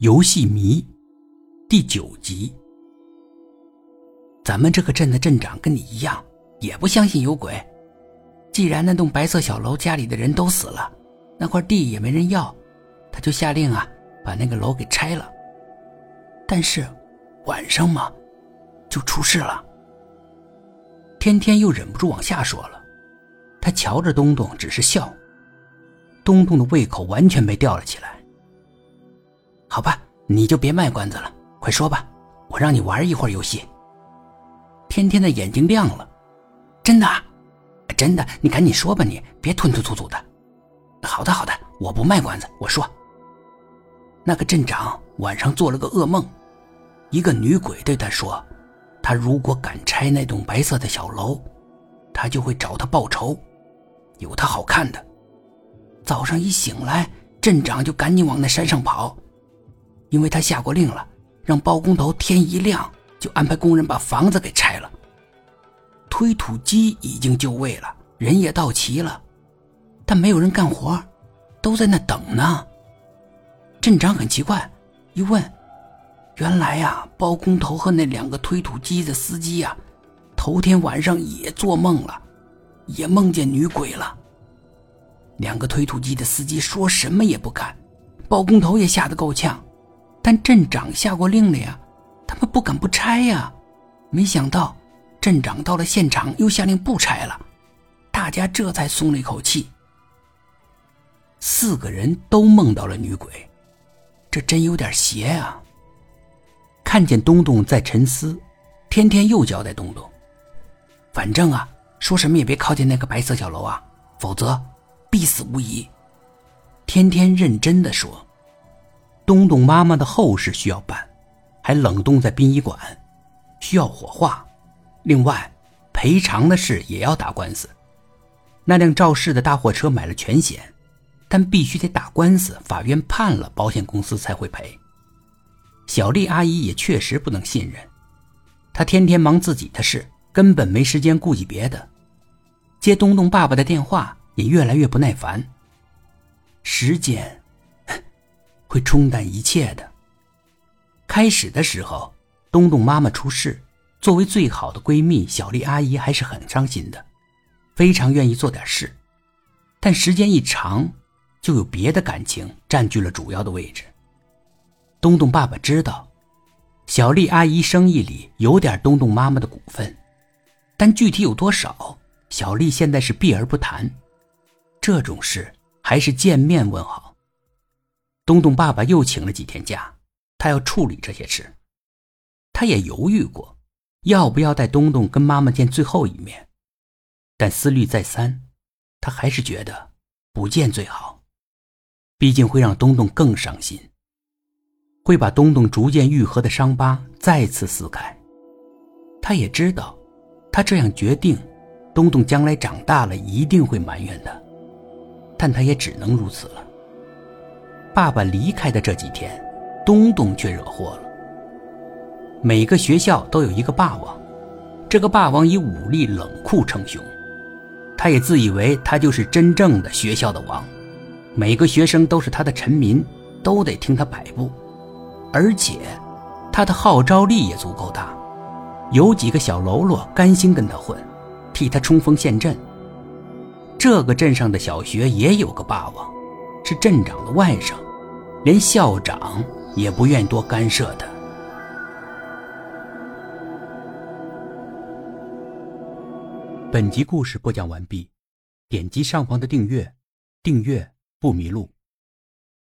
游戏迷第九集。咱们这个镇的镇长跟你一样，也不相信有鬼。既然那栋白色小楼家里的人都死了，那块地也没人要，他就下令啊，把那个楼给拆了。但是晚上嘛，就出事了。天天又忍不住往下说了，他瞧着东东，只是笑。东东的胃口完全被吊了起来。好吧，你就别卖关子了，快说吧，我让你玩一会儿游戏。天天的眼睛亮了，真的，真的，你赶紧说吧，你别吞吞吐吐的。好的，好的，我不卖关子，我说。那个镇长晚上做了个噩梦，一个女鬼对他说，他如果敢拆那栋白色的小楼，他就会找他报仇，有他好看的。早上一醒来，镇长就赶紧往那山上跑。因为他下过令了，让包工头天一亮就安排工人把房子给拆了。推土机已经就位了，人也到齐了，但没有人干活，都在那等呢。镇长很奇怪，一问，原来呀，包工头和那两个推土机的司机呀，头天晚上也做梦了，也梦见女鬼了。两个推土机的司机说什么也不干，包工头也吓得够呛。但镇长下过令了呀，他们不敢不拆呀。没想到镇长到了现场又下令不拆了，大家这才松了一口气。四个人都梦到了女鬼，这真有点邪啊。看见东东在沉思，天天又交代东东：“反正啊，说什么也别靠近那个白色小楼啊，否则必死无疑。”天天认真的说。东东妈妈的后事需要办，还冷冻在殡仪馆，需要火化。另外，赔偿的事也要打官司。那辆肇事的大货车买了全险，但必须得打官司，法院判了，保险公司才会赔。小丽阿姨也确实不能信任，她天天忙自己的事，根本没时间顾及别的。接东东爸爸的电话也越来越不耐烦。时间。会冲淡一切的。开始的时候，东东妈妈出事，作为最好的闺蜜，小丽阿姨还是很伤心的，非常愿意做点事。但时间一长，就有别的感情占据了主要的位置。东东爸爸知道，小丽阿姨生意里有点东东妈妈的股份，但具体有多少，小丽现在是避而不谈。这种事还是见面问好。东东爸爸又请了几天假，他要处理这些事。他也犹豫过，要不要带东东跟妈妈见最后一面，但思虑再三，他还是觉得不见最好。毕竟会让东东更伤心，会把东东逐渐愈合的伤疤再次撕开。他也知道，他这样决定，东东将来长大了一定会埋怨他，但他也只能如此了。爸爸离开的这几天，东东却惹祸了。每个学校都有一个霸王，这个霸王以武力冷酷称雄，他也自以为他就是真正的学校的王，每个学生都是他的臣民，都得听他摆布，而且他的号召力也足够大，有几个小喽啰甘心跟他混，替他冲锋陷阵。这个镇上的小学也有个霸王。是镇长的外甥，连校长也不愿多干涉的。本集故事播讲完毕，点击上方的订阅，订阅不迷路。